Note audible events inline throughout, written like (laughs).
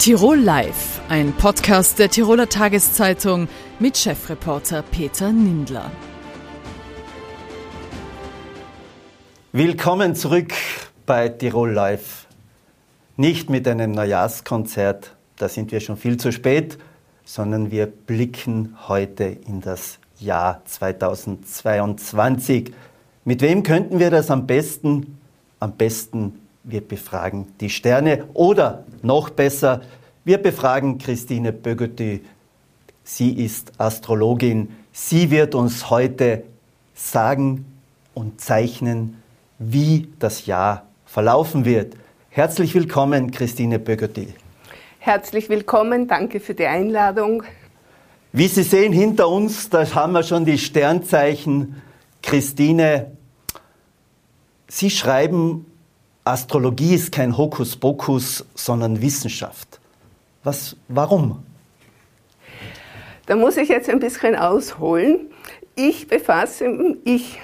Tirol Live, ein Podcast der Tiroler Tageszeitung mit Chefreporter Peter Nindler. Willkommen zurück bei Tirol Live. Nicht mit einem Neujahrskonzert, da sind wir schon viel zu spät, sondern wir blicken heute in das Jahr 2022. Mit wem könnten wir das am besten? Am besten wir befragen die Sterne oder noch besser, wir befragen Christine Bögötti. Sie ist Astrologin. Sie wird uns heute sagen und zeichnen, wie das Jahr verlaufen wird. Herzlich willkommen, Christine Bögötti. Herzlich willkommen, danke für die Einladung. Wie Sie sehen hinter uns, da haben wir schon die Sternzeichen. Christine, Sie schreiben Astrologie ist kein Hokuspokus, sondern Wissenschaft. Was, warum? Da muss ich jetzt ein bisschen ausholen. Ich befasse, ich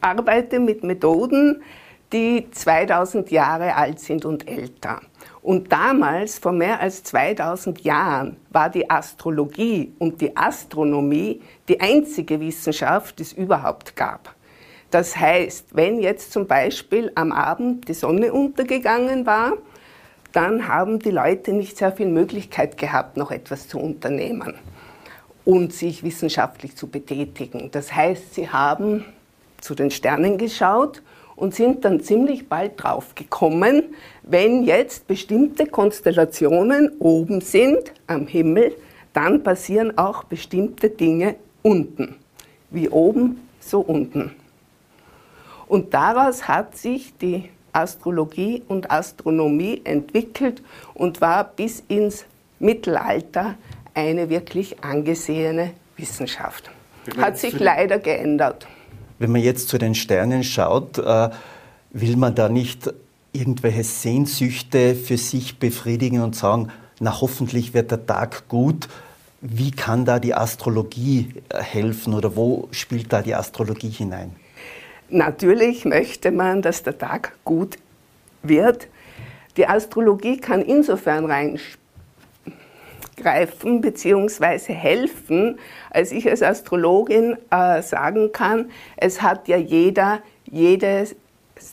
arbeite mit Methoden, die 2000 Jahre alt sind und älter. Und damals, vor mehr als 2000 Jahren, war die Astrologie und die Astronomie die einzige Wissenschaft, die es überhaupt gab. Das heißt, wenn jetzt zum Beispiel am Abend die Sonne untergegangen war, dann haben die Leute nicht sehr viel Möglichkeit gehabt, noch etwas zu unternehmen und sich wissenschaftlich zu betätigen. Das heißt, sie haben zu den Sternen geschaut und sind dann ziemlich bald drauf gekommen, wenn jetzt bestimmte Konstellationen oben sind am Himmel, dann passieren auch bestimmte Dinge unten. Wie oben, so unten. Und daraus hat sich die Astrologie und Astronomie entwickelt und war bis ins Mittelalter eine wirklich angesehene Wissenschaft. Hat sich leider geändert. Wenn man jetzt zu den Sternen schaut, äh, will man da nicht irgendwelche Sehnsüchte für sich befriedigen und sagen, na hoffentlich wird der Tag gut. Wie kann da die Astrologie äh, helfen oder wo spielt da die Astrologie hinein? Natürlich möchte man, dass der Tag gut wird. Die Astrologie kann insofern reingreifen bzw. helfen, als ich als Astrologin äh, sagen kann, es hat ja jeder jedes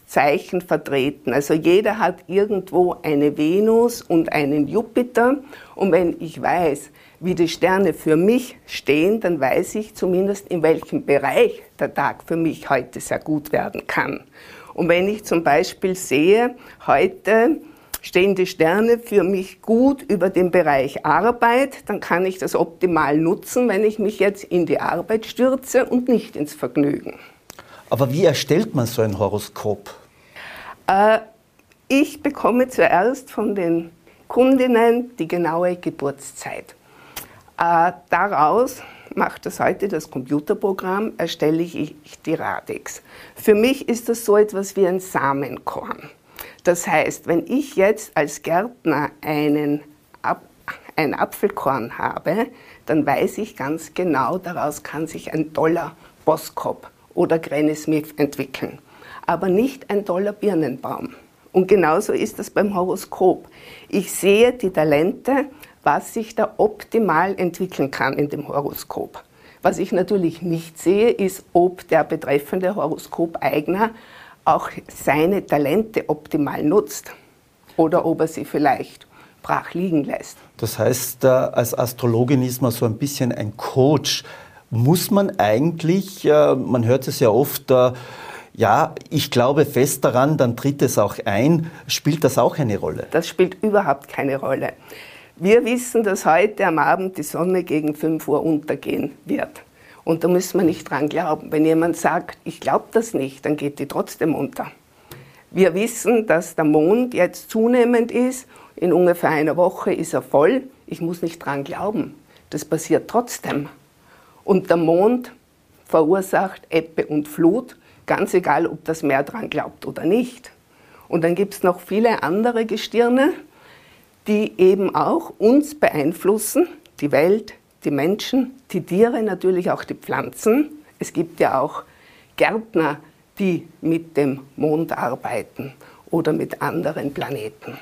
Zeichen vertreten. Also jeder hat irgendwo eine Venus und einen Jupiter. Und wenn ich weiß, wie die Sterne für mich stehen, dann weiß ich zumindest, in welchem Bereich der Tag für mich heute sehr gut werden kann. Und wenn ich zum Beispiel sehe, heute stehen die Sterne für mich gut über dem Bereich Arbeit, dann kann ich das optimal nutzen, wenn ich mich jetzt in die Arbeit stürze und nicht ins Vergnügen. Aber wie erstellt man so ein Horoskop? Äh, ich bekomme zuerst von den Kundinnen die genaue Geburtszeit. Äh, daraus macht das heute das Computerprogramm, erstelle ich die Radix. Für mich ist das so etwas wie ein Samenkorn. Das heißt, wenn ich jetzt als Gärtner einen ein Apfelkorn habe, dann weiß ich ganz genau, daraus kann sich ein toller Boskop oder Granny Smith entwickeln. Aber nicht ein toller Birnenbaum. Und genauso ist das beim Horoskop. Ich sehe die Talente, was sich da optimal entwickeln kann in dem Horoskop. Was ich natürlich nicht sehe, ist, ob der betreffende Horoskopeigner auch seine Talente optimal nutzt oder ob er sie vielleicht brach liegen lässt. Das heißt, als Astrologin ist man so ein bisschen ein Coach. Muss man eigentlich, äh, man hört es ja oft, äh, ja, ich glaube fest daran, dann tritt es auch ein. Spielt das auch eine Rolle? Das spielt überhaupt keine Rolle. Wir wissen, dass heute am Abend die Sonne gegen 5 Uhr untergehen wird. Und da müssen wir nicht dran glauben. Wenn jemand sagt, ich glaube das nicht, dann geht die trotzdem unter. Wir wissen, dass der Mond jetzt zunehmend ist. In ungefähr einer Woche ist er voll. Ich muss nicht dran glauben. Das passiert trotzdem. Und der Mond verursacht Ebbe und Flut, ganz egal, ob das Meer dran glaubt oder nicht. Und dann gibt es noch viele andere Gestirne, die eben auch uns beeinflussen, die Welt, die Menschen, die Tiere, natürlich auch die Pflanzen. Es gibt ja auch Gärtner, die mit dem Mond arbeiten oder mit anderen Planeten.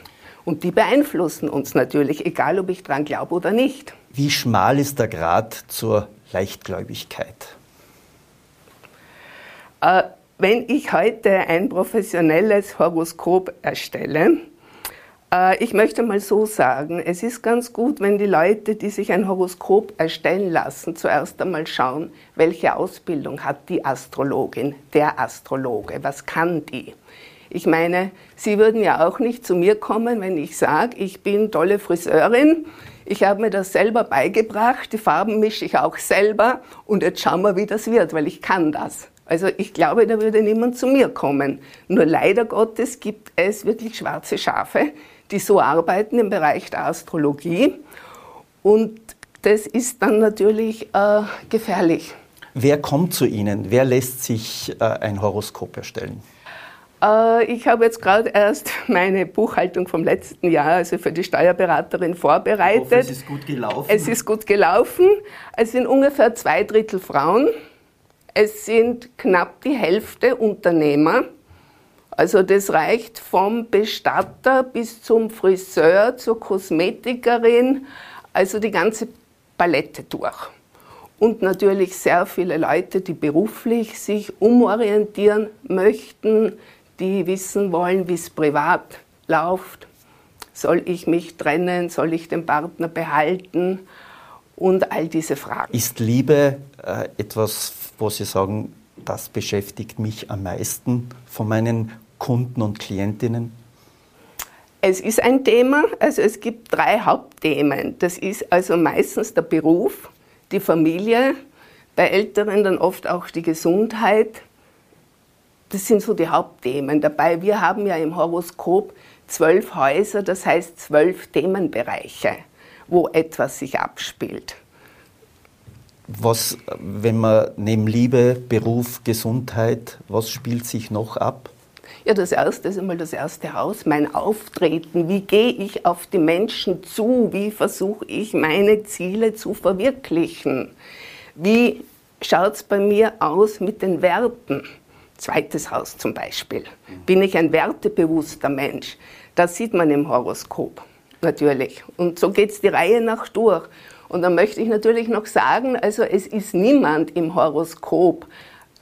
Und die beeinflussen uns natürlich, egal ob ich dran glaube oder nicht. Wie schmal ist der Grad zur Leichtgläubigkeit? Äh, wenn ich heute ein professionelles Horoskop erstelle, ich möchte mal so sagen, es ist ganz gut, wenn die Leute, die sich ein Horoskop erstellen lassen, zuerst einmal schauen, welche Ausbildung hat die Astrologin, der Astrologe, was kann die. Ich meine, Sie würden ja auch nicht zu mir kommen, wenn ich sage, ich bin tolle Friseurin, ich habe mir das selber beigebracht, die Farben mische ich auch selber und jetzt schauen wir, wie das wird, weil ich kann das. Also ich glaube, da würde niemand zu mir kommen. Nur leider Gottes gibt es wirklich schwarze Schafe, die so arbeiten im Bereich der Astrologie. Und das ist dann natürlich äh, gefährlich. Wer kommt zu Ihnen? Wer lässt sich äh, ein Horoskop erstellen? Äh, ich habe jetzt gerade erst meine Buchhaltung vom letzten Jahr, also für die Steuerberaterin, vorbereitet. Hoffe, es ist gut gelaufen. Es ist gut gelaufen. Es sind ungefähr zwei Drittel Frauen. Es sind knapp die Hälfte Unternehmer. Also das reicht vom Bestatter bis zum Friseur, zur Kosmetikerin, also die ganze Palette durch. Und natürlich sehr viele Leute, die beruflich sich umorientieren möchten, die wissen wollen, wie es privat läuft. Soll ich mich trennen? Soll ich den Partner behalten? Und all diese Fragen. Ist Liebe äh, etwas, wo Sie sagen, das beschäftigt mich am meisten von meinen Kunden und Klientinnen? Es ist ein Thema, also es gibt drei Hauptthemen. Das ist also meistens der Beruf, die Familie, bei Älteren dann oft auch die Gesundheit. Das sind so die Hauptthemen. Dabei, wir haben ja im Horoskop zwölf Häuser, das heißt zwölf Themenbereiche, wo etwas sich abspielt. Was, wenn man neben Liebe, Beruf, Gesundheit, was spielt sich noch ab? Ja, das erste ist einmal das erste Haus, mein Auftreten. Wie gehe ich auf die Menschen zu? Wie versuche ich meine Ziele zu verwirklichen? Wie schaut es bei mir aus mit den Werten? Zweites Haus zum Beispiel. Bin ich ein wertebewusster Mensch? Das sieht man im Horoskop natürlich. Und so geht es die Reihe nach durch. Und dann möchte ich natürlich noch sagen, also es ist niemand im Horoskop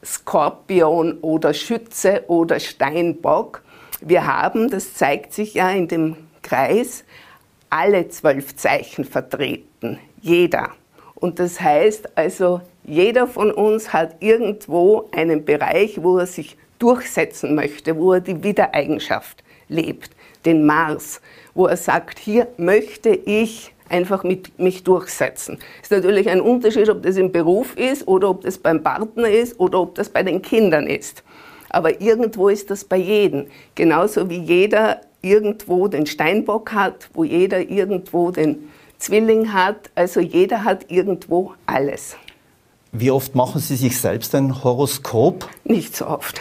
Skorpion oder Schütze oder Steinbock. Wir haben, das zeigt sich ja in dem Kreis, alle zwölf Zeichen vertreten. Jeder. Und das heißt also, jeder von uns hat irgendwo einen Bereich, wo er sich durchsetzen möchte, wo er die Wiedereigenschaft lebt, den Mars, wo er sagt, hier möchte ich einfach mit mich durchsetzen. Es ist natürlich ein Unterschied, ob das im Beruf ist oder ob das beim Partner ist oder ob das bei den Kindern ist. Aber irgendwo ist das bei jedem. Genauso wie jeder irgendwo den Steinbock hat, wo jeder irgendwo den Zwilling hat. Also jeder hat irgendwo alles. Wie oft machen Sie sich selbst ein Horoskop? Nicht so oft.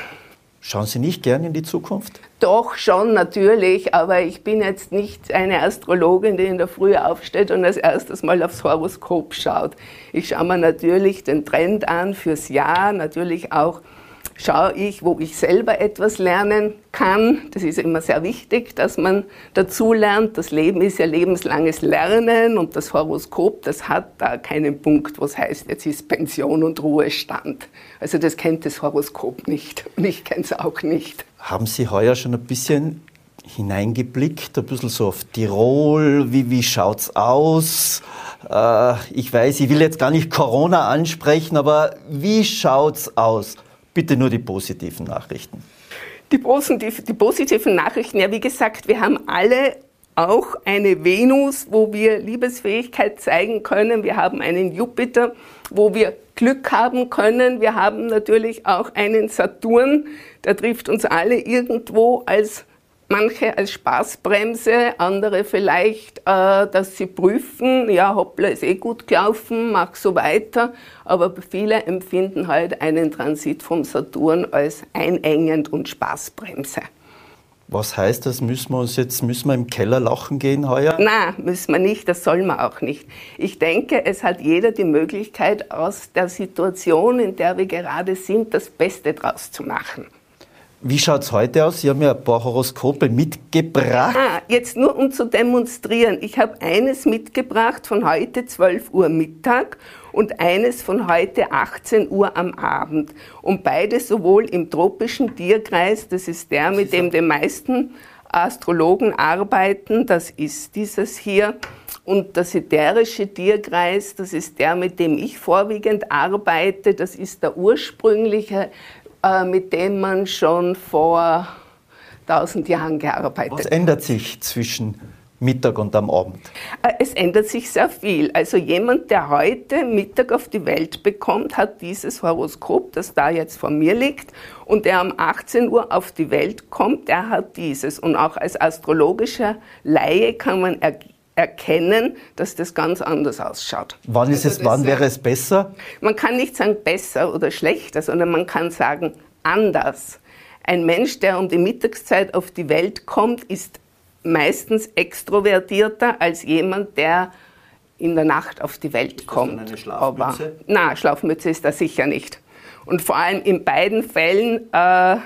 Schauen Sie nicht gern in die Zukunft? Doch, schon natürlich, aber ich bin jetzt nicht eine Astrologin, die in der Früh aufsteht und als erstes mal aufs Horoskop schaut. Ich schaue mir natürlich den Trend an fürs Jahr, natürlich auch schaue ich, wo ich selber etwas lernen kann. Das ist immer sehr wichtig, dass man dazu lernt. Das Leben ist ja lebenslanges Lernen und das Horoskop, das hat da keinen Punkt, was heißt, jetzt ist Pension und Ruhestand. Also das kennt das Horoskop nicht und ich kenne es auch nicht. Haben Sie heuer schon ein bisschen hineingeblickt, ein bisschen so auf Tirol, wie, wie es aus? Äh, ich weiß, ich will jetzt gar nicht Corona ansprechen, aber wie schaut es aus? Bitte nur die positiven Nachrichten. Die, positiv, die positiven Nachrichten, ja, wie gesagt, wir haben alle auch eine Venus, wo wir Liebesfähigkeit zeigen können. Wir haben einen Jupiter, wo wir Glück haben können. Wir haben natürlich auch einen Saturn, der trifft uns alle irgendwo als manche als Spaßbremse, andere vielleicht, äh, dass sie prüfen, ja, hoppla, ist eh gut gelaufen, mach so weiter. Aber viele empfinden halt einen Transit vom Saturn als einengend und Spaßbremse. Was heißt das? Müssen wir uns jetzt müssen wir im Keller lachen gehen heuer? Nein, müssen wir nicht, das soll man auch nicht. Ich denke, es hat jeder die Möglichkeit, aus der Situation, in der wir gerade sind, das Beste draus zu machen. Wie schaut es heute aus? Sie haben ja ein paar Horoskope mitgebracht. Ah, jetzt nur um zu demonstrieren. Ich habe eines mitgebracht von heute 12 Uhr Mittag und eines von heute 18 Uhr am Abend. Und beide sowohl im tropischen Tierkreis, das ist der, mit dem die meisten Astrologen arbeiten, das ist dieses hier. Und der siderische Tierkreis, das ist der, mit dem ich vorwiegend arbeite, das ist der ursprüngliche mit dem man schon vor 1000 Jahren gearbeitet hat. Was ändert sich zwischen Mittag und am Abend? Äh, es ändert sich sehr viel. Also jemand, der heute Mittag auf die Welt bekommt, hat dieses Horoskop, das da jetzt vor mir liegt, und der um 18 Uhr auf die Welt kommt, der hat dieses. Und auch als astrologischer Laie kann man erkennen, dass das ganz anders ausschaut. Wann, ist also es, wann wäre es besser? Man kann nicht sagen besser oder schlechter, sondern man kann sagen anders. Ein Mensch, der um die Mittagszeit auf die Welt kommt, ist meistens extrovertierter als jemand, der in der Nacht auf die Welt ist kommt. Das eine Schlafmütze? Aber, na, Schlafmütze ist das sicher nicht. Und vor allem in beiden Fällen äh, äh,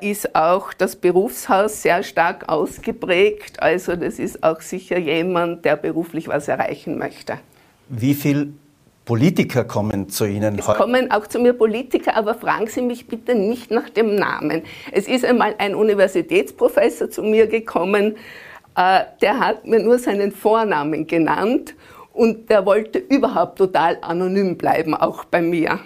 ist auch das Berufshaus sehr stark ausgeprägt. Also das ist auch sicher jemand, der beruflich was erreichen möchte. Wie viele Politiker kommen zu Ihnen es heute? kommen auch zu mir Politiker, aber fragen Sie mich bitte nicht nach dem Namen. Es ist einmal ein Universitätsprofessor zu mir gekommen, äh, der hat mir nur seinen Vornamen genannt und der wollte überhaupt total anonym bleiben, auch bei mir.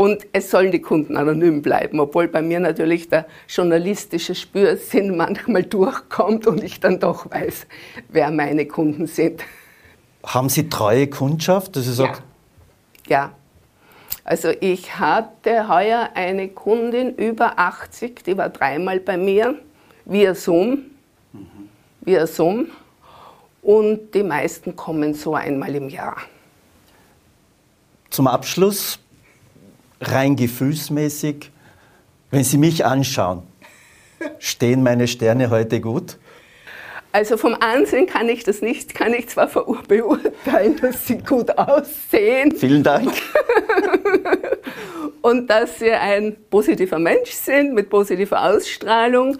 Und es sollen die Kunden anonym bleiben, obwohl bei mir natürlich der journalistische Spürsinn (laughs) manchmal durchkommt und ich dann doch weiß, wer meine Kunden sind. Haben Sie treue Kundschaft? Das ist ja. ja. Also ich hatte heuer eine Kundin über 80, die war dreimal bei mir, via Zoom. Mhm. Via Zoom. Und die meisten kommen so einmal im Jahr. Zum Abschluss rein gefühlsmäßig, wenn Sie mich anschauen, stehen meine Sterne heute gut? Also vom Ansehen kann ich das nicht, kann ich zwar beurteilen, dass sie gut aussehen. Vielen Dank. (laughs) Und dass sie ein positiver Mensch sind mit positiver Ausstrahlung.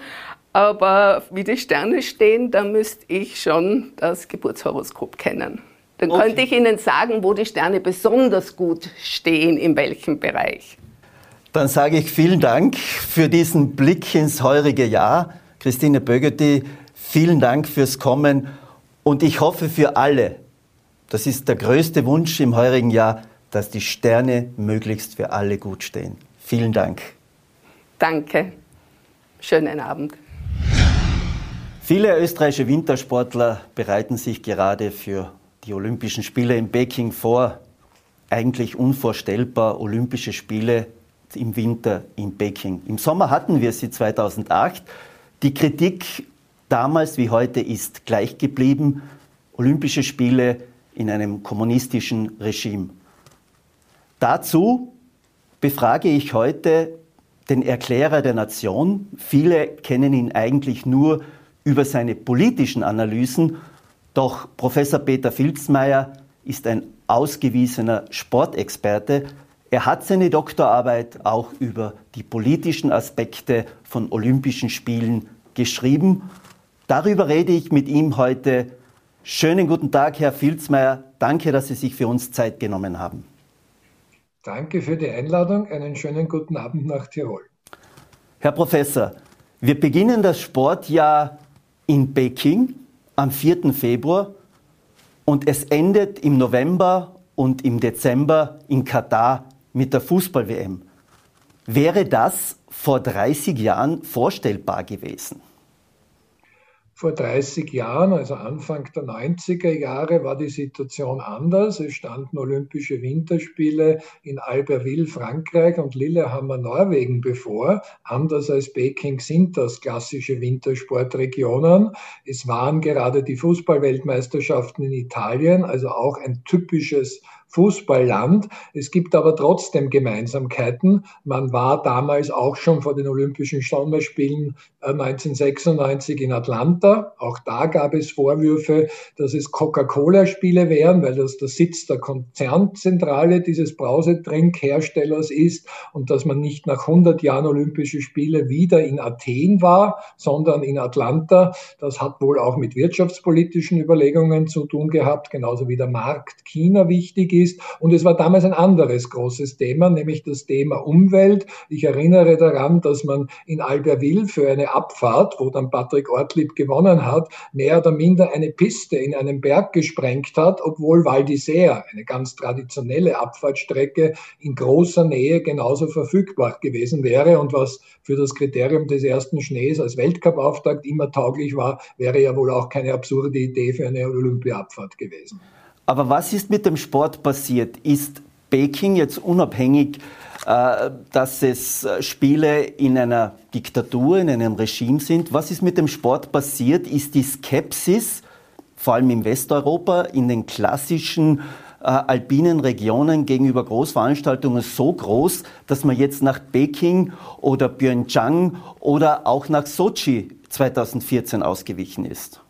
Aber wie die Sterne stehen, da müsste ich schon das Geburtshoroskop kennen. Dann okay. könnte ich Ihnen sagen, wo die Sterne besonders gut stehen, in welchem Bereich. Dann sage ich vielen Dank für diesen Blick ins heurige Jahr. Christine Bögeti, vielen Dank fürs Kommen und ich hoffe für alle, das ist der größte Wunsch im heurigen Jahr, dass die Sterne möglichst für alle gut stehen. Vielen Dank. Danke. Schönen Abend. Viele österreichische Wintersportler bereiten sich gerade für die Olympischen Spiele in Peking vor. Eigentlich unvorstellbar, Olympische Spiele im Winter in Peking. Im Sommer hatten wir sie 2008. Die Kritik damals wie heute ist gleich geblieben. Olympische Spiele in einem kommunistischen Regime. Dazu befrage ich heute den Erklärer der Nation. Viele kennen ihn eigentlich nur über seine politischen Analysen doch Professor Peter Filzmeier ist ein ausgewiesener Sportexperte. Er hat seine Doktorarbeit auch über die politischen Aspekte von Olympischen Spielen geschrieben. Darüber rede ich mit ihm heute. Schönen guten Tag, Herr Filzmeier. Danke, dass Sie sich für uns Zeit genommen haben. Danke für die Einladung. Einen schönen guten Abend nach Tirol. Herr Professor, wir beginnen das Sportjahr in Peking am 4. Februar und es endet im November und im Dezember in Katar mit der Fußball-WM. Wäre das vor 30 Jahren vorstellbar gewesen? Vor 30 Jahren, also Anfang der 90er Jahre, war die Situation anders. Es standen Olympische Winterspiele in Albertville, Frankreich und Lillehammer, Norwegen bevor. Anders als Peking sind das klassische Wintersportregionen. Es waren gerade die Fußballweltmeisterschaften in Italien, also auch ein typisches Fußballland. Es gibt aber trotzdem Gemeinsamkeiten. Man war damals auch schon vor den Olympischen Sommerspielen 1996 äh, in Atlanta. Auch da gab es Vorwürfe, dass es Coca-Cola-Spiele wären, weil das der Sitz der Konzernzentrale dieses Brausetrinkherstellers ist und dass man nicht nach 100 Jahren Olympische Spiele wieder in Athen war, sondern in Atlanta. Das hat wohl auch mit wirtschaftspolitischen Überlegungen zu tun gehabt, genauso wie der Markt China wichtig ist. Und es war damals ein anderes großes Thema, nämlich das Thema Umwelt. Ich erinnere daran, dass man in Albertville für eine Abfahrt, wo dann Patrick Ortlieb gewonnen hat, mehr oder minder eine Piste in einem Berg gesprengt hat, obwohl Val d'Isère, eine ganz traditionelle Abfahrtstrecke, in großer Nähe genauso verfügbar gewesen wäre. Und was für das Kriterium des ersten Schnees als Weltcup-Auftakt immer tauglich war, wäre ja wohl auch keine absurde Idee für eine Olympia-Abfahrt gewesen. Aber was ist mit dem Sport passiert? Ist Peking jetzt unabhängig äh, dass es äh, Spiele in einer Diktatur, in einem Regime sind. Was ist mit dem Sport passiert? Ist die Skepsis, vor allem in Westeuropa, in den klassischen äh, alpinen Regionen gegenüber Großveranstaltungen so groß, dass man jetzt nach Peking oder Pyeongchang oder auch nach Sochi 2014 ausgewichen ist?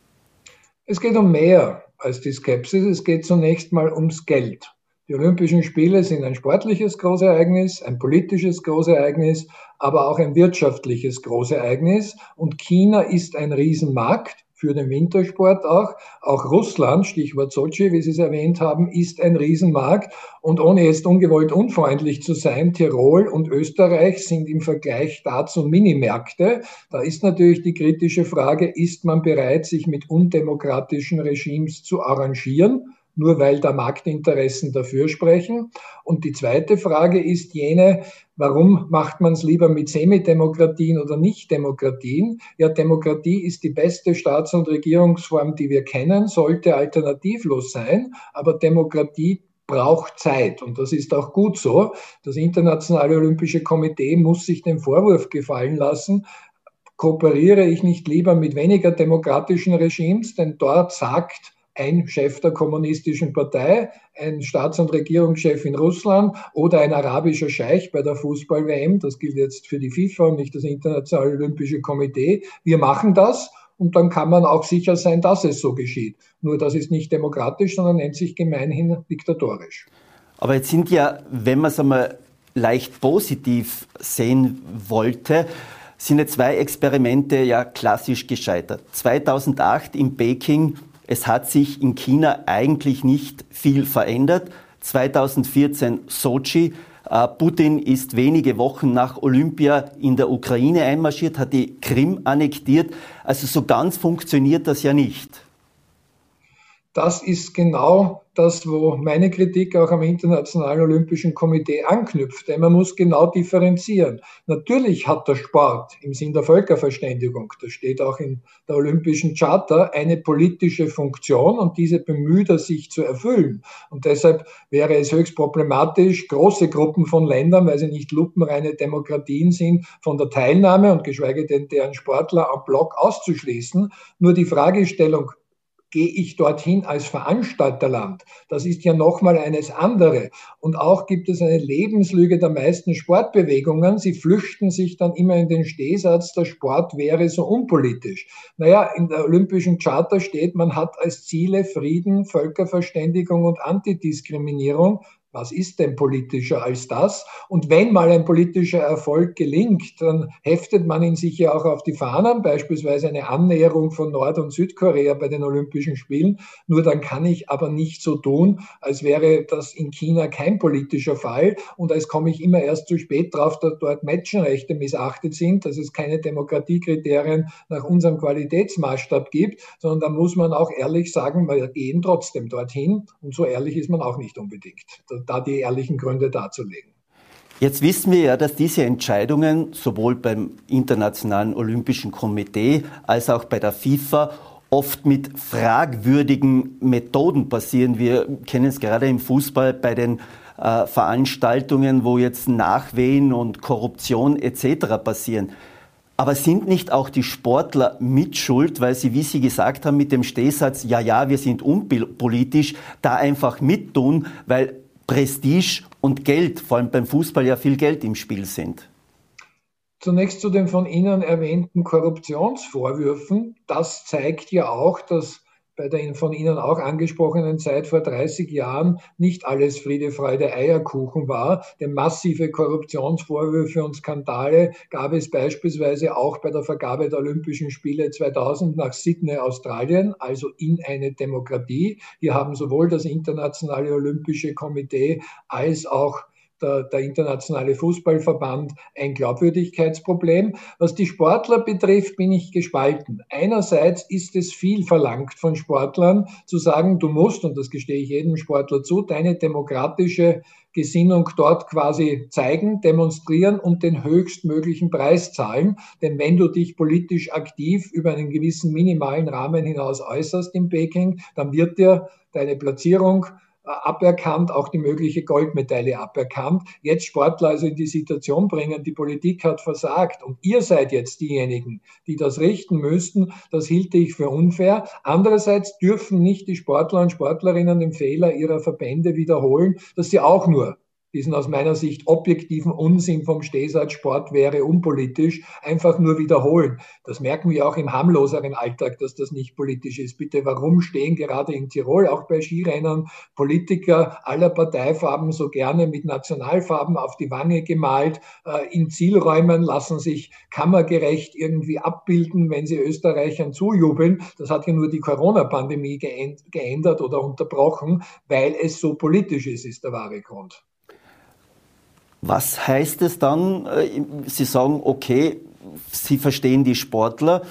Es geht um mehr als die Skepsis. Es geht zunächst mal ums Geld. Die Olympischen Spiele sind ein sportliches Großereignis, ein politisches Großereignis, aber auch ein wirtschaftliches Großereignis. Und China ist ein Riesenmarkt für den Wintersport auch. Auch Russland, Stichwort Sochi, wie Sie es erwähnt haben, ist ein Riesenmarkt. Und ohne jetzt ungewollt unfreundlich zu sein, Tirol und Österreich sind im Vergleich dazu Minimärkte. Da ist natürlich die kritische Frage, ist man bereit, sich mit undemokratischen Regimes zu arrangieren? Nur weil da Marktinteressen dafür sprechen. Und die zweite Frage ist jene, warum macht man es lieber mit Semidemokratien oder Nicht-Demokratien? Ja, Demokratie ist die beste Staats- und Regierungsform, die wir kennen, sollte alternativlos sein, aber Demokratie braucht Zeit und das ist auch gut so. Das Internationale Olympische Komitee muss sich den Vorwurf gefallen lassen, kooperiere ich nicht lieber mit weniger demokratischen Regimes, denn dort sagt ein Chef der kommunistischen Partei, ein Staats- und Regierungschef in Russland oder ein arabischer Scheich bei der Fußball-WM. Das gilt jetzt für die FIFA und nicht das Internationale Olympische Komitee. Wir machen das und dann kann man auch sicher sein, dass es so geschieht. Nur das ist nicht demokratisch, sondern nennt sich gemeinhin diktatorisch. Aber jetzt sind ja, wenn man es einmal leicht positiv sehen wollte, sind ja zwei Experimente ja klassisch gescheitert. 2008 in Peking es hat sich in China eigentlich nicht viel verändert. 2014 Sochi. Äh, Putin ist wenige Wochen nach Olympia in der Ukraine einmarschiert, hat die Krim annektiert. Also so ganz funktioniert das ja nicht. Das ist genau das, wo meine Kritik auch am Internationalen Olympischen Komitee anknüpft. Denn man muss genau differenzieren. Natürlich hat der Sport im Sinn der Völkerverständigung, das steht auch in der Olympischen Charta, eine politische Funktion und diese bemüht er sich zu erfüllen. Und deshalb wäre es höchst problematisch, große Gruppen von Ländern, weil sie nicht lupenreine Demokratien sind, von der Teilnahme und geschweige denn deren Sportler am Block auszuschließen. Nur die Fragestellung, gehe ich dorthin als Veranstalterland. Das ist ja nochmal eines andere. Und auch gibt es eine Lebenslüge der meisten Sportbewegungen. Sie flüchten sich dann immer in den Stehsatz, der Sport wäre so unpolitisch. Naja, in der Olympischen Charta steht, man hat als Ziele Frieden, Völkerverständigung und Antidiskriminierung. Was ist denn politischer als das? Und wenn mal ein politischer Erfolg gelingt, dann heftet man ihn sich ja auch auf die Fahnen, beispielsweise eine Annäherung von Nord- und Südkorea bei den Olympischen Spielen. Nur dann kann ich aber nicht so tun, als wäre das in China kein politischer Fall und als komme ich immer erst zu spät drauf, dass dort Menschenrechte missachtet sind, dass es keine Demokratiekriterien nach unserem Qualitätsmaßstab gibt, sondern da muss man auch ehrlich sagen, wir gehen trotzdem dorthin und so ehrlich ist man auch nicht unbedingt da die ehrlichen Gründe darzulegen. Jetzt wissen wir ja, dass diese Entscheidungen sowohl beim Internationalen Olympischen Komitee als auch bei der FIFA oft mit fragwürdigen Methoden passieren. Wir kennen es gerade im Fußball bei den äh, Veranstaltungen, wo jetzt Nachwehen und Korruption etc. passieren. Aber sind nicht auch die Sportler mitschuld, weil sie, wie Sie gesagt haben, mit dem Stehsatz, ja, ja, wir sind unpolitisch, da einfach mittun, weil Prestige und Geld, vor allem beim Fußball ja viel Geld im Spiel sind. Zunächst zu den von Ihnen erwähnten Korruptionsvorwürfen. Das zeigt ja auch, dass bei der von Ihnen auch angesprochenen Zeit vor 30 Jahren nicht alles Friede, Freude, Eierkuchen war. Denn massive Korruptionsvorwürfe und Skandale gab es beispielsweise auch bei der Vergabe der Olympischen Spiele 2000 nach Sydney, Australien, also in eine Demokratie. Hier haben sowohl das Internationale Olympische Komitee als auch der, der, internationale Fußballverband ein Glaubwürdigkeitsproblem. Was die Sportler betrifft, bin ich gespalten. Einerseits ist es viel verlangt von Sportlern zu sagen, du musst, und das gestehe ich jedem Sportler zu, deine demokratische Gesinnung dort quasi zeigen, demonstrieren und den höchstmöglichen Preis zahlen. Denn wenn du dich politisch aktiv über einen gewissen minimalen Rahmen hinaus äußerst in Peking, dann wird dir deine Platzierung aberkannt, auch die mögliche Goldmedaille aberkannt. Jetzt Sportler also in die Situation bringen, die Politik hat versagt und ihr seid jetzt diejenigen, die das richten müssten, das hielte ich für unfair. Andererseits dürfen nicht die Sportler und Sportlerinnen den Fehler ihrer Verbände wiederholen, dass sie auch nur diesen aus meiner Sicht objektiven Unsinn vom Stehsatzsport wäre unpolitisch, einfach nur wiederholen. Das merken wir auch im harmloseren Alltag, dass das nicht politisch ist. Bitte, warum stehen gerade in Tirol, auch bei Skirennern, Politiker aller Parteifarben so gerne mit Nationalfarben auf die Wange gemalt, äh, in Zielräumen lassen sich kammergerecht irgendwie abbilden, wenn sie Österreichern zujubeln. Das hat ja nur die Corona-Pandemie geändert oder unterbrochen, weil es so politisch ist, ist der wahre Grund. Was heißt es dann? Äh, Sie sagen, okay, Sie verstehen die Sportler,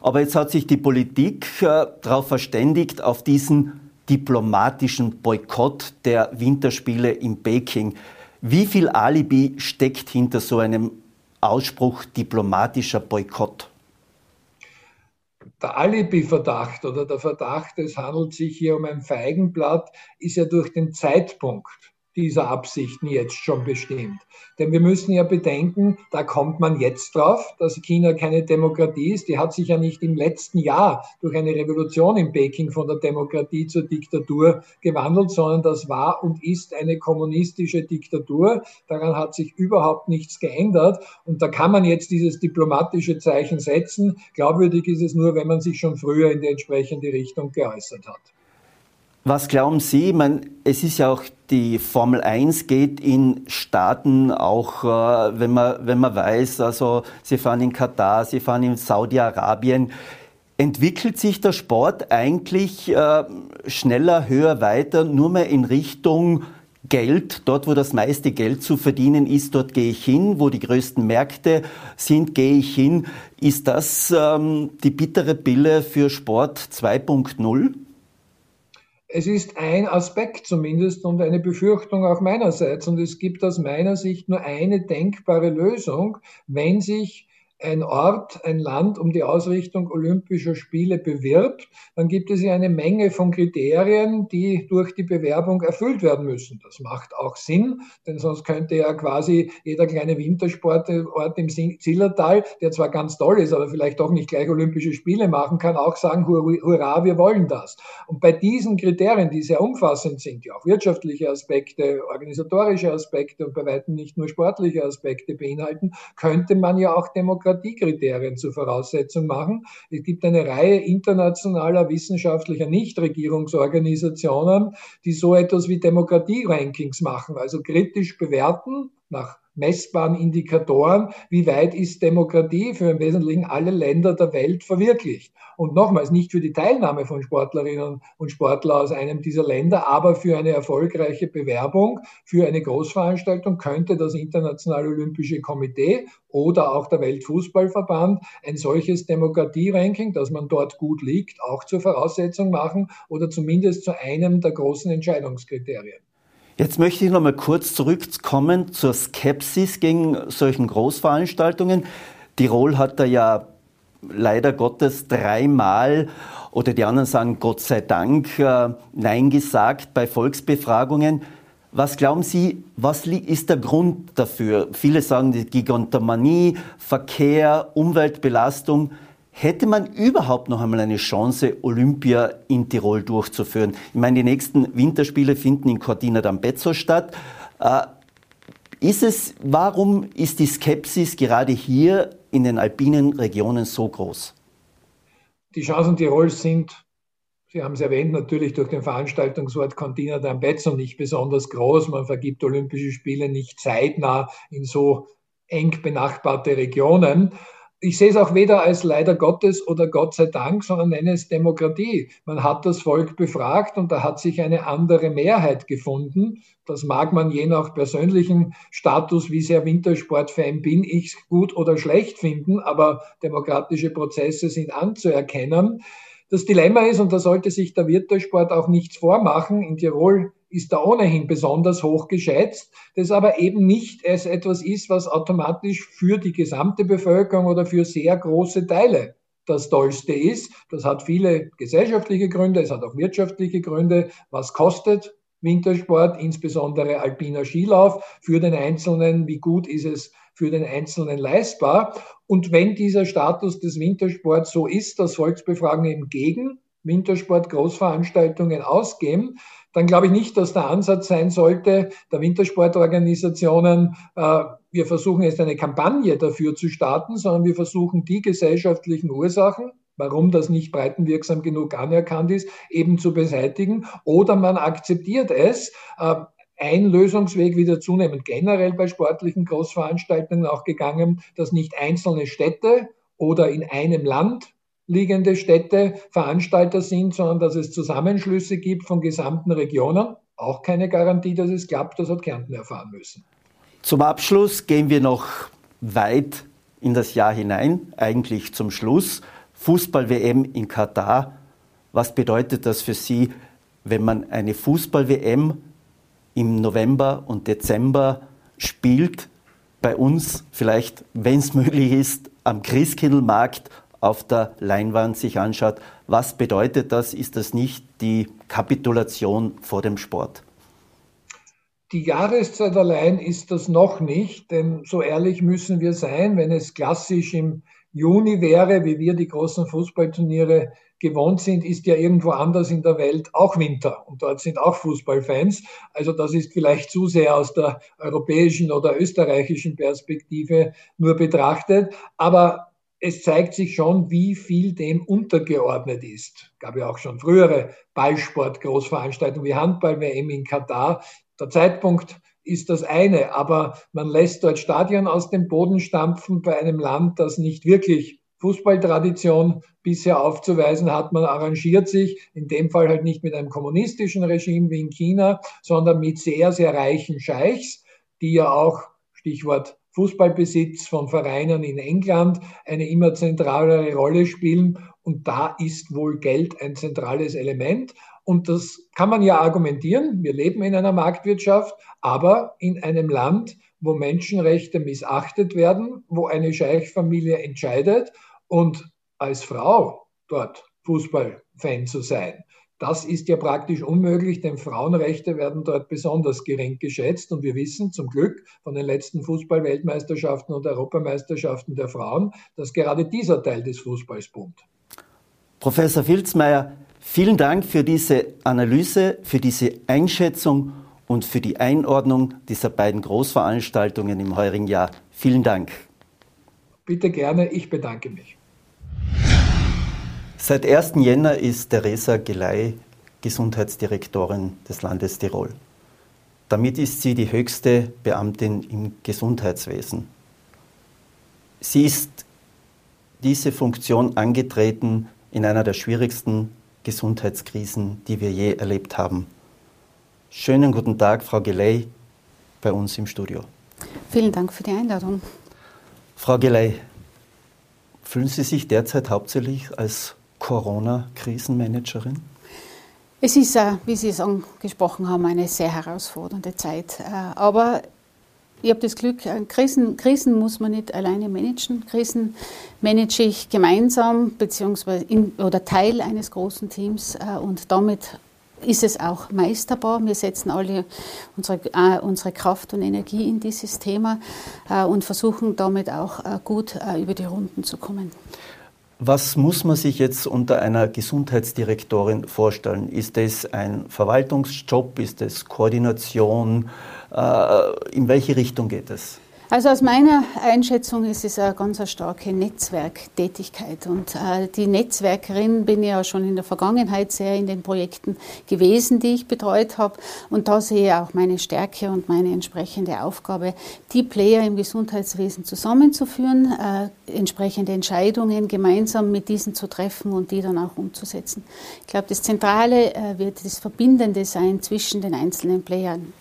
aber jetzt hat sich die Politik äh, darauf verständigt, auf diesen diplomatischen Boykott der Winterspiele in Peking. Wie viel Alibi steckt hinter so einem Ausspruch diplomatischer Boykott? Der Alibi-Verdacht oder der Verdacht, es handelt sich hier um ein Feigenblatt, ist ja durch den Zeitpunkt dieser Absichten jetzt schon bestimmt. Denn wir müssen ja bedenken, da kommt man jetzt drauf, dass China keine Demokratie ist. Die hat sich ja nicht im letzten Jahr durch eine Revolution in Peking von der Demokratie zur Diktatur gewandelt, sondern das war und ist eine kommunistische Diktatur. Daran hat sich überhaupt nichts geändert. Und da kann man jetzt dieses diplomatische Zeichen setzen. Glaubwürdig ist es nur, wenn man sich schon früher in die entsprechende Richtung geäußert hat. Was glauben Sie? Man, es ist ja auch die Formel 1 geht in Staaten auch, äh, wenn, man, wenn man weiß, also Sie fahren in Katar, Sie fahren in Saudi-Arabien. Entwickelt sich der Sport eigentlich äh, schneller, höher, weiter, nur mehr in Richtung Geld, dort wo das meiste Geld zu verdienen ist, dort gehe ich hin, wo die größten Märkte sind, gehe ich hin. Ist das ähm, die bittere Pille für Sport 2.0? Es ist ein Aspekt zumindest und eine Befürchtung auch meinerseits. Und es gibt aus meiner Sicht nur eine denkbare Lösung, wenn sich ein Ort, ein Land um die Ausrichtung Olympischer Spiele bewirbt, dann gibt es ja eine Menge von Kriterien, die durch die Bewerbung erfüllt werden müssen. Das macht auch Sinn, denn sonst könnte ja quasi jeder kleine Wintersportort im Zillertal, der zwar ganz toll ist, aber vielleicht doch nicht gleich Olympische Spiele machen kann, auch sagen, hurra, wir wollen das. Und bei diesen Kriterien, die sehr umfassend sind, die auch wirtschaftliche Aspekte, organisatorische Aspekte und bei weitem nicht nur sportliche Aspekte beinhalten, könnte man ja auch Demokratie Demokratiekriterien zur Voraussetzung machen. Es gibt eine Reihe internationaler wissenschaftlicher Nichtregierungsorganisationen, die so etwas wie Demokratie-Rankings machen, also kritisch bewerten nach messbaren Indikatoren, wie weit ist Demokratie für im Wesentlichen alle Länder der Welt verwirklicht. Und nochmals, nicht für die Teilnahme von Sportlerinnen und Sportlern aus einem dieser Länder, aber für eine erfolgreiche Bewerbung für eine Großveranstaltung könnte das Internationale Olympische Komitee oder auch der Weltfußballverband ein solches Demokratie-Ranking, dass man dort gut liegt, auch zur Voraussetzung machen oder zumindest zu einem der großen Entscheidungskriterien. Jetzt möchte ich noch mal kurz zurückkommen zur Skepsis gegen solchen Großveranstaltungen. Tirol hat da ja leider Gottes dreimal oder die anderen sagen Gott sei Dank äh, Nein gesagt bei Volksbefragungen. Was glauben Sie, was ist der Grund dafür? Viele sagen die Gigantomanie, Verkehr, Umweltbelastung. Hätte man überhaupt noch einmal eine Chance, Olympia in Tirol durchzuführen? Ich meine, die nächsten Winterspiele finden in Cortina d'Ampezzo statt. Äh, ist es, warum ist die Skepsis gerade hier in den alpinen Regionen so groß? Die Chancen Tirols sind, Sie haben es erwähnt, natürlich durch den Veranstaltungsort Cortina d'Ampezzo nicht besonders groß. Man vergibt Olympische Spiele nicht zeitnah in so eng benachbarte Regionen ich sehe es auch weder als leider Gottes oder Gott sei Dank, sondern nenne es Demokratie. Man hat das Volk befragt und da hat sich eine andere Mehrheit gefunden. Das mag man je nach persönlichen Status, wie sehr Wintersportfan bin ich, gut oder schlecht finden, aber demokratische Prozesse sind anzuerkennen. Das Dilemma ist, und da sollte sich der Wintersport auch nichts vormachen, in Tirol ist da ohnehin besonders hoch geschätzt, das aber eben nicht als etwas ist, was automatisch für die gesamte Bevölkerung oder für sehr große Teile das Tollste ist. Das hat viele gesellschaftliche Gründe, es hat auch wirtschaftliche Gründe. Was kostet Wintersport, insbesondere alpiner Skilauf für den Einzelnen? Wie gut ist es für den Einzelnen leistbar? Und wenn dieser Status des Wintersports so ist, dass Volksbefragungen eben gegen Wintersport Großveranstaltungen ausgehen, dann glaube ich nicht, dass der Ansatz sein sollte, der Wintersportorganisationen, äh, wir versuchen jetzt eine Kampagne dafür zu starten, sondern wir versuchen die gesellschaftlichen Ursachen, warum das nicht breitenwirksam genug anerkannt ist, eben zu beseitigen. Oder man akzeptiert es. Äh, ein Lösungsweg wieder zunehmend generell bei sportlichen Großveranstaltungen auch gegangen, dass nicht einzelne Städte oder in einem Land liegende Städte Veranstalter sind, sondern dass es Zusammenschlüsse gibt von gesamten Regionen. Auch keine Garantie, dass es klappt, das hat Kärnten erfahren müssen. Zum Abschluss gehen wir noch weit in das Jahr hinein, eigentlich zum Schluss. Fußball-WM in Katar. Was bedeutet das für Sie, wenn man eine Fußball-WM im November und Dezember spielt? Bei uns vielleicht, wenn es (laughs) möglich ist, am Christkindlmarkt auf der Leinwand sich anschaut. Was bedeutet das? Ist das nicht die Kapitulation vor dem Sport? Die Jahreszeit allein ist das noch nicht, denn so ehrlich müssen wir sein, wenn es klassisch im Juni wäre, wie wir die großen Fußballturniere gewohnt sind, ist ja irgendwo anders in der Welt auch Winter und dort sind auch Fußballfans. Also das ist vielleicht zu sehr aus der europäischen oder österreichischen Perspektive nur betrachtet. Aber es zeigt sich schon, wie viel dem untergeordnet ist. Gab ja auch schon frühere Ballsport-Großveranstaltungen wie Handball-WM in Katar. Der Zeitpunkt ist das eine, aber man lässt dort Stadien aus dem Boden stampfen bei einem Land, das nicht wirklich Fußballtradition bisher aufzuweisen hat. Man arrangiert sich, in dem Fall halt nicht mit einem kommunistischen Regime wie in China, sondern mit sehr, sehr reichen Scheichs, die ja auch, Stichwort Fußballbesitz von Vereinen in England eine immer zentralere Rolle spielen. Und da ist wohl Geld ein zentrales Element. Und das kann man ja argumentieren. Wir leben in einer Marktwirtschaft, aber in einem Land, wo Menschenrechte missachtet werden, wo eine Scheichfamilie entscheidet und als Frau dort Fußballfan zu sein. Das ist ja praktisch unmöglich, denn Frauenrechte werden dort besonders gering geschätzt. Und wir wissen zum Glück von den letzten Fußball-Weltmeisterschaften und Europameisterschaften der Frauen, dass gerade dieser Teil des Fußballs boomt. Professor Filzmeier, vielen Dank für diese Analyse, für diese Einschätzung und für die Einordnung dieser beiden Großveranstaltungen im heurigen Jahr. Vielen Dank. Bitte gerne, ich bedanke mich. Seit 1. Jänner ist Theresa Gelei Gesundheitsdirektorin des Landes Tirol. Damit ist sie die höchste Beamtin im Gesundheitswesen. Sie ist diese Funktion angetreten in einer der schwierigsten Gesundheitskrisen, die wir je erlebt haben. Schönen guten Tag, Frau Gelei, bei uns im Studio. Vielen Dank für die Einladung. Frau Gelei, fühlen Sie sich derzeit hauptsächlich als Corona-Krisenmanagerin? Es ist, äh, wie Sie es angesprochen haben, eine sehr herausfordernde Zeit. Äh, aber ich habe das Glück, äh, Krisen, Krisen muss man nicht alleine managen. Krisen manage ich gemeinsam beziehungsweise in, oder Teil eines großen Teams und damit ist es auch meisterbar. Wir setzen alle unsere, unsere Kraft und Energie in dieses Thema und versuchen damit auch gut über die Runden zu kommen. Was muss man sich jetzt unter einer Gesundheitsdirektorin vorstellen? Ist das ein Verwaltungsjob? Ist das Koordination? Äh, in welche Richtung geht es? Also aus meiner Einschätzung ist es eine ganz starke Netzwerktätigkeit. Und äh, die Netzwerkerin bin ich ja schon in der Vergangenheit sehr in den Projekten gewesen, die ich betreut habe. Und da sehe ich auch meine Stärke und meine entsprechende Aufgabe, die Player im Gesundheitswesen zusammenzuführen, äh, entsprechende Entscheidungen gemeinsam mit diesen zu treffen und die dann auch umzusetzen. Ich glaube, das Zentrale äh, wird das Verbindende sein zwischen den einzelnen Playern.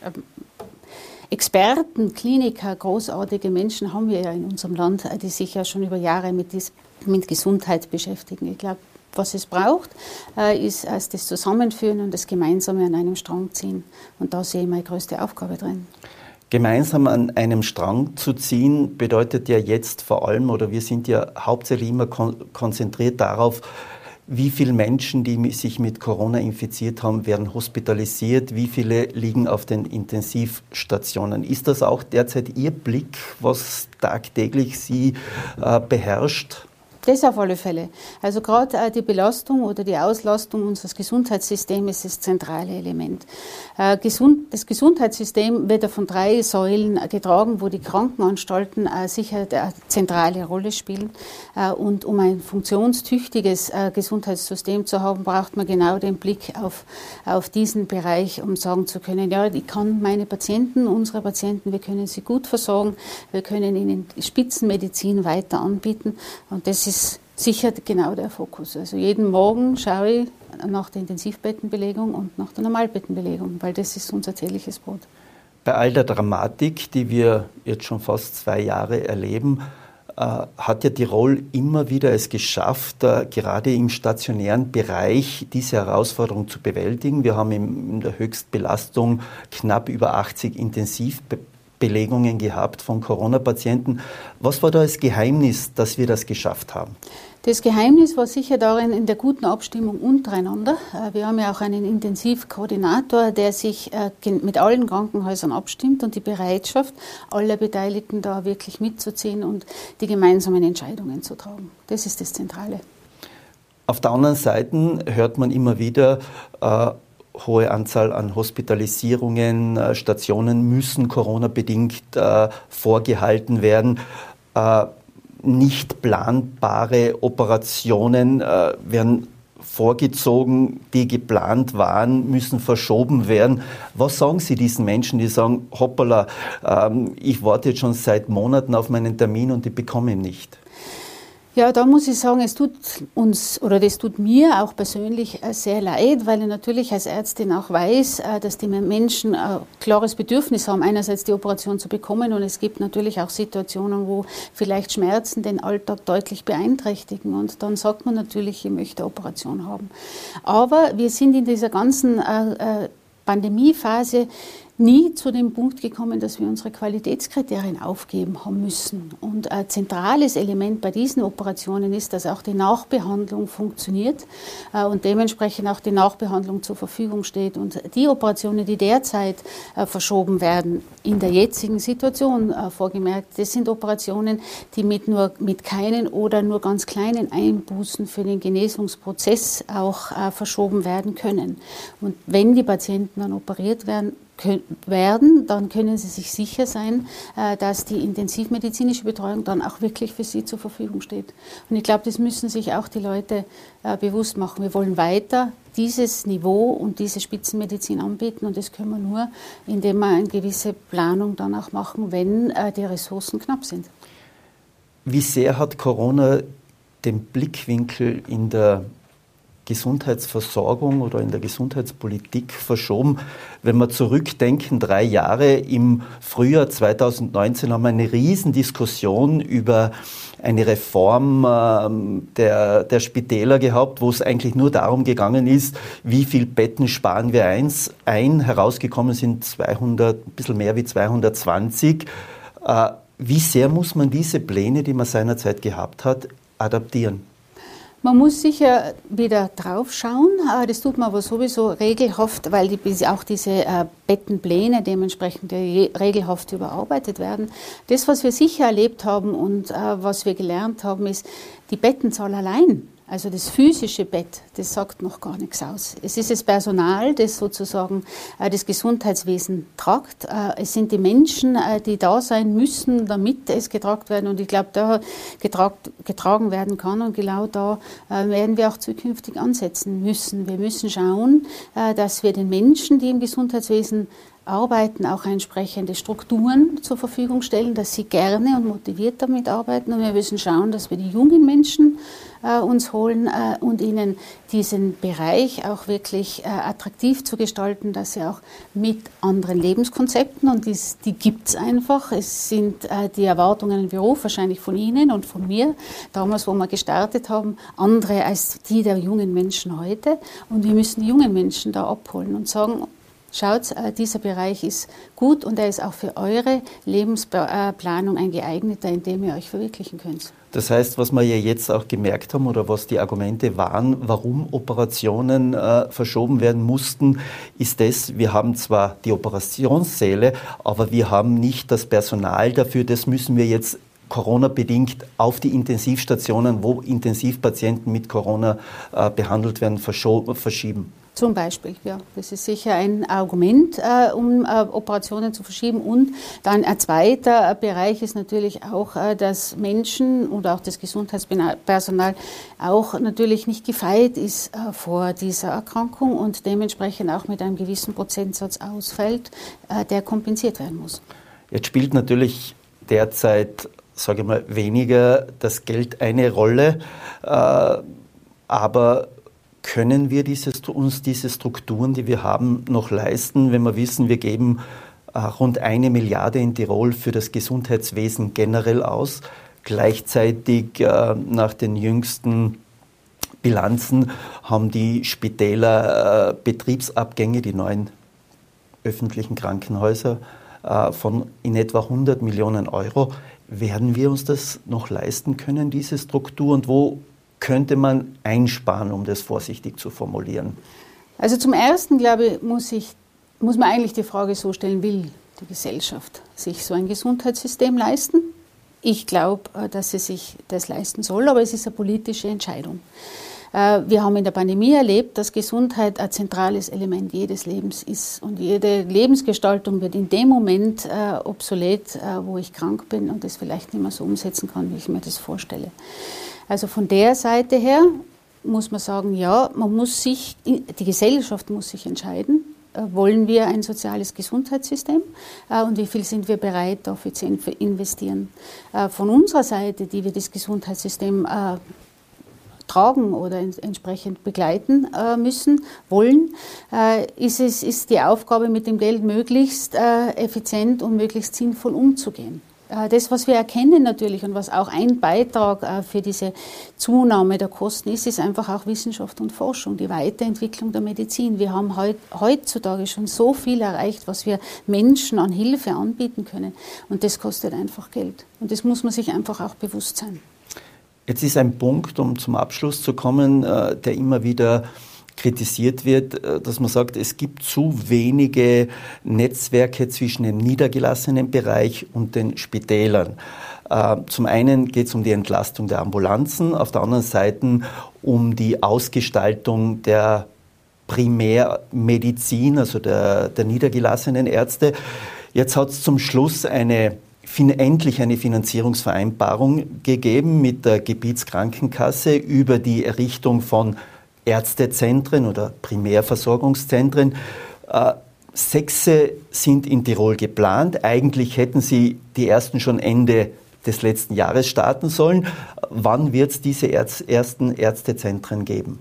Experten, Kliniker, großartige Menschen haben wir ja in unserem Land, die sich ja schon über Jahre mit, dies, mit Gesundheit beschäftigen. Ich glaube, was es braucht, äh, ist erst das Zusammenführen und das Gemeinsame an einem Strang ziehen. Und da sehe ich meine größte Aufgabe drin. Gemeinsam an einem Strang zu ziehen bedeutet ja jetzt vor allem, oder wir sind ja hauptsächlich immer konzentriert darauf, wie viele Menschen, die sich mit Corona infiziert haben, werden hospitalisiert? Wie viele liegen auf den Intensivstationen? Ist das auch derzeit Ihr Blick, was tagtäglich Sie äh, beherrscht? Das auf alle Fälle. Also gerade äh, die Belastung oder die Auslastung unseres Gesundheitssystems ist das zentrale Element. Äh, das Gesundheitssystem wird ja von drei Säulen äh, getragen, wo die Krankenanstalten sicher eine zentrale Rolle spielen. Und um ein funktionstüchtiges Gesundheitssystem zu haben, braucht man genau den Blick auf, auf diesen Bereich, um sagen zu können, ja, ich kann meine Patienten, unsere Patienten, wir können sie gut versorgen, wir können ihnen Spitzenmedizin weiter anbieten. Und das ist ist sicher genau der Fokus. Also jeden Morgen schaue ich nach der Intensivbettenbelegung und nach der Normalbettenbelegung, weil das ist unser tägliches Brot. Bei all der Dramatik, die wir jetzt schon fast zwei Jahre erleben, äh, hat ja Tirol immer wieder es geschafft, äh, gerade im stationären Bereich diese Herausforderung zu bewältigen. Wir haben in der Höchstbelastung knapp über 80 Intensivbetten Belegungen gehabt von Corona-Patienten. Was war da das Geheimnis, dass wir das geschafft haben? Das Geheimnis war sicher darin in der guten Abstimmung untereinander. Äh, wir haben ja auch einen Intensivkoordinator, der sich äh, mit allen Krankenhäusern abstimmt und die Bereitschaft aller Beteiligten da wirklich mitzuziehen und die gemeinsamen Entscheidungen zu tragen. Das ist das Zentrale. Auf der anderen Seite hört man immer wieder, äh, hohe Anzahl an Hospitalisierungen, äh, Stationen müssen Corona-bedingt äh, vorgehalten werden. Äh, nicht planbare Operationen werden vorgezogen, die geplant waren, müssen verschoben werden. Was sagen Sie diesen Menschen, die sagen, hoppala, ähm, ich warte jetzt schon seit Monaten auf meinen Termin und ich bekomme ihn nicht? Ja, da muss ich sagen, es tut uns oder das tut mir auch persönlich äh, sehr leid, weil ich natürlich als Ärztin auch weiß, äh, dass die Menschen ein klares Bedürfnis haben, einerseits die Operation zu bekommen und es gibt natürlich auch Situationen, wo vielleicht Schmerzen den Alltag deutlich beeinträchtigen und dann sagt man natürlich, ich möchte eine Operation haben. Aber wir sind in dieser ganzen äh, Pandemiephase nie zu dem Punkt gekommen, dass wir unsere Qualitätskriterien aufgeben haben müssen. Und ein zentrales Element bei diesen Operationen ist, dass auch die Nachbehandlung funktioniert äh, und dementsprechend auch die Nachbehandlung zur Verfügung steht. Und die Operationen, die derzeit äh, verschoben werden, in der jetzigen Situation äh, vorgemerkt, das sind Operationen, die mit nur mit keinen oder nur ganz kleinen Einbußen für den Genesungsprozess auch verschoben werden können. Und wenn die Patienten dann operiert werden, werden, dann können Sie sich sicher sein, äh, dass die intensivmedizinische Betreuung dann auch wirklich für Sie zur Verfügung steht. Und ich glaube, das müssen sich auch die Leute äh, bewusst machen. Wir wollen weiter dieses Niveau und diese Spitzenmedizin anbieten und das können wir nur, indem wir eine gewisse Planung dann auch machen, wenn äh, die Ressourcen knapp sind. Wie sehr hat Corona den Blickwinkel in der Gesundheitsversorgung oder in der Gesundheitspolitik verschoben. Wenn wir zurückdenken, drei Jahre im Frühjahr 2019 haben wir eine Riesendiskussion über eine Reform ähm, der, der Spitäler gehabt, wo es eigentlich nur darum gegangen ist, wie viel Betten sparen wir eins, ein. Herausgekommen sind 200, ein bisschen mehr wie 220. Äh, wie sehr muss man diese Pläne, die man seinerzeit gehabt hat, adaptieren? Man muss sicher wieder drauf schauen. Das tut man aber sowieso regelhaft, weil die, auch diese äh, Bettenpläne dementsprechend regelhaft überarbeitet werden. Das, was wir sicher erlebt haben und äh, was wir gelernt haben, ist, die Bettenzahl allein also das physische Bett, das sagt noch gar nichts aus. Es ist das Personal, das sozusagen äh, das Gesundheitswesen tragt. Äh, es sind die Menschen, äh, die da sein müssen, damit es getragen werden. Und ich glaube, da getragen werden kann. Und genau da werden wir auch zukünftig ansetzen müssen. Wir müssen schauen, dass wir den Menschen, die im Gesundheitswesen arbeiten, auch entsprechende Strukturen zur Verfügung stellen, dass sie gerne und motiviert damit arbeiten. Und wir müssen schauen, dass wir die jungen Menschen äh, uns holen äh, und ihnen diesen Bereich auch wirklich äh, attraktiv zu gestalten, dass sie auch mit anderen Lebenskonzepten, und dies, die gibt es einfach, es sind äh, die Erwartungen im Beruf wahrscheinlich von Ihnen und von mir, damals, wo wir gestartet haben, andere als die der jungen Menschen heute. Und wir müssen die jungen Menschen da abholen und sagen, Schaut, äh, dieser Bereich ist gut und er ist auch für eure Lebensplanung ein geeigneter, in dem ihr euch verwirklichen könnt. Das heißt, was wir ja jetzt auch gemerkt haben oder was die Argumente waren, warum Operationen äh, verschoben werden mussten, ist das, wir haben zwar die Operationssäle, aber wir haben nicht das Personal dafür. Das müssen wir jetzt Corona-bedingt auf die Intensivstationen, wo Intensivpatienten mit Corona äh, behandelt werden, verschieben. Zum Beispiel, ja. Das ist sicher ein Argument, äh, um äh, Operationen zu verschieben. Und dann ein zweiter Bereich ist natürlich auch, äh, dass Menschen und auch das Gesundheitspersonal auch natürlich nicht gefeit ist äh, vor dieser Erkrankung und dementsprechend auch mit einem gewissen Prozentsatz ausfällt, äh, der kompensiert werden muss. Jetzt spielt natürlich derzeit, sage ich mal, weniger das Geld eine Rolle, äh, aber können wir dieses, uns diese Strukturen, die wir haben, noch leisten, wenn wir wissen, wir geben äh, rund eine Milliarde in Tirol für das Gesundheitswesen generell aus. Gleichzeitig äh, nach den jüngsten Bilanzen haben die Spitäler äh, Betriebsabgänge, die neuen öffentlichen Krankenhäuser, von in etwa 100 Millionen Euro. Werden wir uns das noch leisten können, diese Struktur? Und wo könnte man einsparen, um das vorsichtig zu formulieren? Also zum Ersten, glaube ich, muss, ich, muss man eigentlich die Frage so stellen, will die Gesellschaft sich so ein Gesundheitssystem leisten? Ich glaube, äh, dass sie sich das leisten soll, aber es ist eine politische Entscheidung. Äh, wir haben in der Pandemie erlebt, dass Gesundheit ein zentrales Element jedes Lebens ist. Und jede Lebensgestaltung wird in dem Moment äh, obsolet, wo ich krank bin und das vielleicht nicht mehr so umsetzen kann, wie ich mir das vorstelle. Also von der Seite her muss man sagen, ja, man muss sich, die Gesellschaft muss sich entscheiden, äh, wollen wir ein soziales Gesundheitssystem äh, und wie viel sind wir bereit, dafür zu investieren. Äh, von unserer Seite, die wir das Gesundheitssystem tragen oder entsprechend begleiten müssen, wollen, ist es ist die Aufgabe, mit dem Geld möglichst effizient und möglichst sinnvoll umzugehen. Äh, das, was wir erkennen natürlich und was auch ein Beitrag äh, für diese Zunahme der Kosten ist, ist einfach auch Wissenschaft und Forschung, die Weiterentwicklung der Medizin. Wir haben heutzutage schon so viel erreicht, was wir Menschen an Hilfe anbieten können. Und das kostet einfach Geld. Und das muss man sich einfach auch bewusst sein. Jetzt ist ein Punkt, um zum Abschluss zu kommen, äh, der immer wieder kritisiert wird, äh, dass man sagt, es gibt zu wenige Netzwerke zwischen dem niedergelassenen Bereich und den Spitälern. Äh, zum einen geht es um die Entlastung der Ambulanzen, auf der anderen Seite um die Ausgestaltung der Primärmedizin, also der, der niedergelassenen Ärzte. Jetzt hat es zum Schluss eine endlich eine Finanzierungsvereinbarung gegeben mit der Gebietskrankenkasse über die Errichtung von Ärztezentren oder Primärversorgungszentren. Äh, Sechse sind in Tirol geplant. Eigentlich hätten sie die ersten schon Ende des letzten Jahres starten sollen. Wann wird es diese ersten Ärztezentren geben?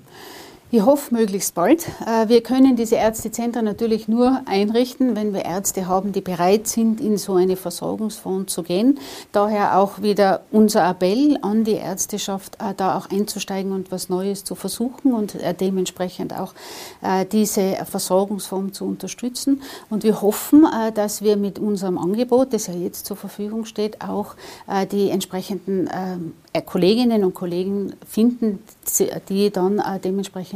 Ich hoffe möglichst bald. Äh, wir können diese Ärztezentren natürlich nur einrichten, wenn wir Ärzte haben, die bereit sind, in so eine Versorgungsform zu gehen. Daher auch wieder unser Appell an die Ärzteschaft, äh, da auch einzusteigen und was Neues zu versuchen und äh, dementsprechend auch diese Versorgungsform zu unterstützen. Und wir hoffen, dass wir mit unserem Angebot, das ja jetzt zur Verfügung steht, auch die entsprechenden ähm, äh, Kolleginnen und Kollegen finden, die dann äh,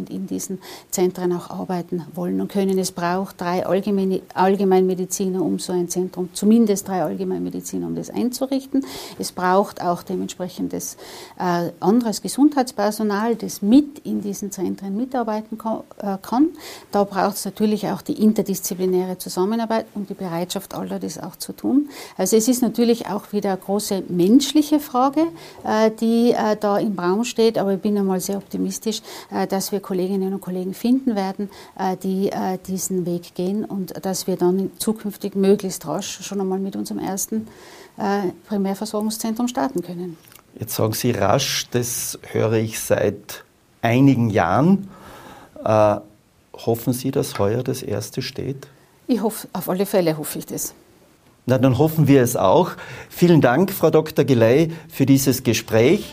dementsprechend in diesen Zentren auch arbeiten wollen und können. Es braucht drei Allgemeinmediziner, um so ein Zentrum, zumindest drei Allgemeinmediziner, um das einzurichten. Es braucht auch dementsprechend das, äh, anderes Gesundheitspersonal, das mit in diesen Zentren mitarbeiten äh, kann. Da braucht es natürlich auch die interdisziplinäre Zusammenarbeit und die Bereitschaft aller, das auch zu tun. Also es ist natürlich auch wieder eine große menschliche Frage, äh, die äh, da im Raum steht, aber ich bin einmal sehr optimistisch, dass wir Kolleginnen und Kollegen finden werden, die diesen Weg gehen und dass wir dann zukünftig möglichst rasch schon einmal mit unserem ersten Primärversorgungszentrum starten können. Jetzt sagen Sie rasch, das höre ich seit einigen Jahren. Äh, hoffen Sie, dass heuer das erste steht? Ich hoffe, auf alle Fälle hoffe ich das. Na, dann hoffen wir es auch. Vielen Dank, Frau Dr. Geley, für dieses Gespräch.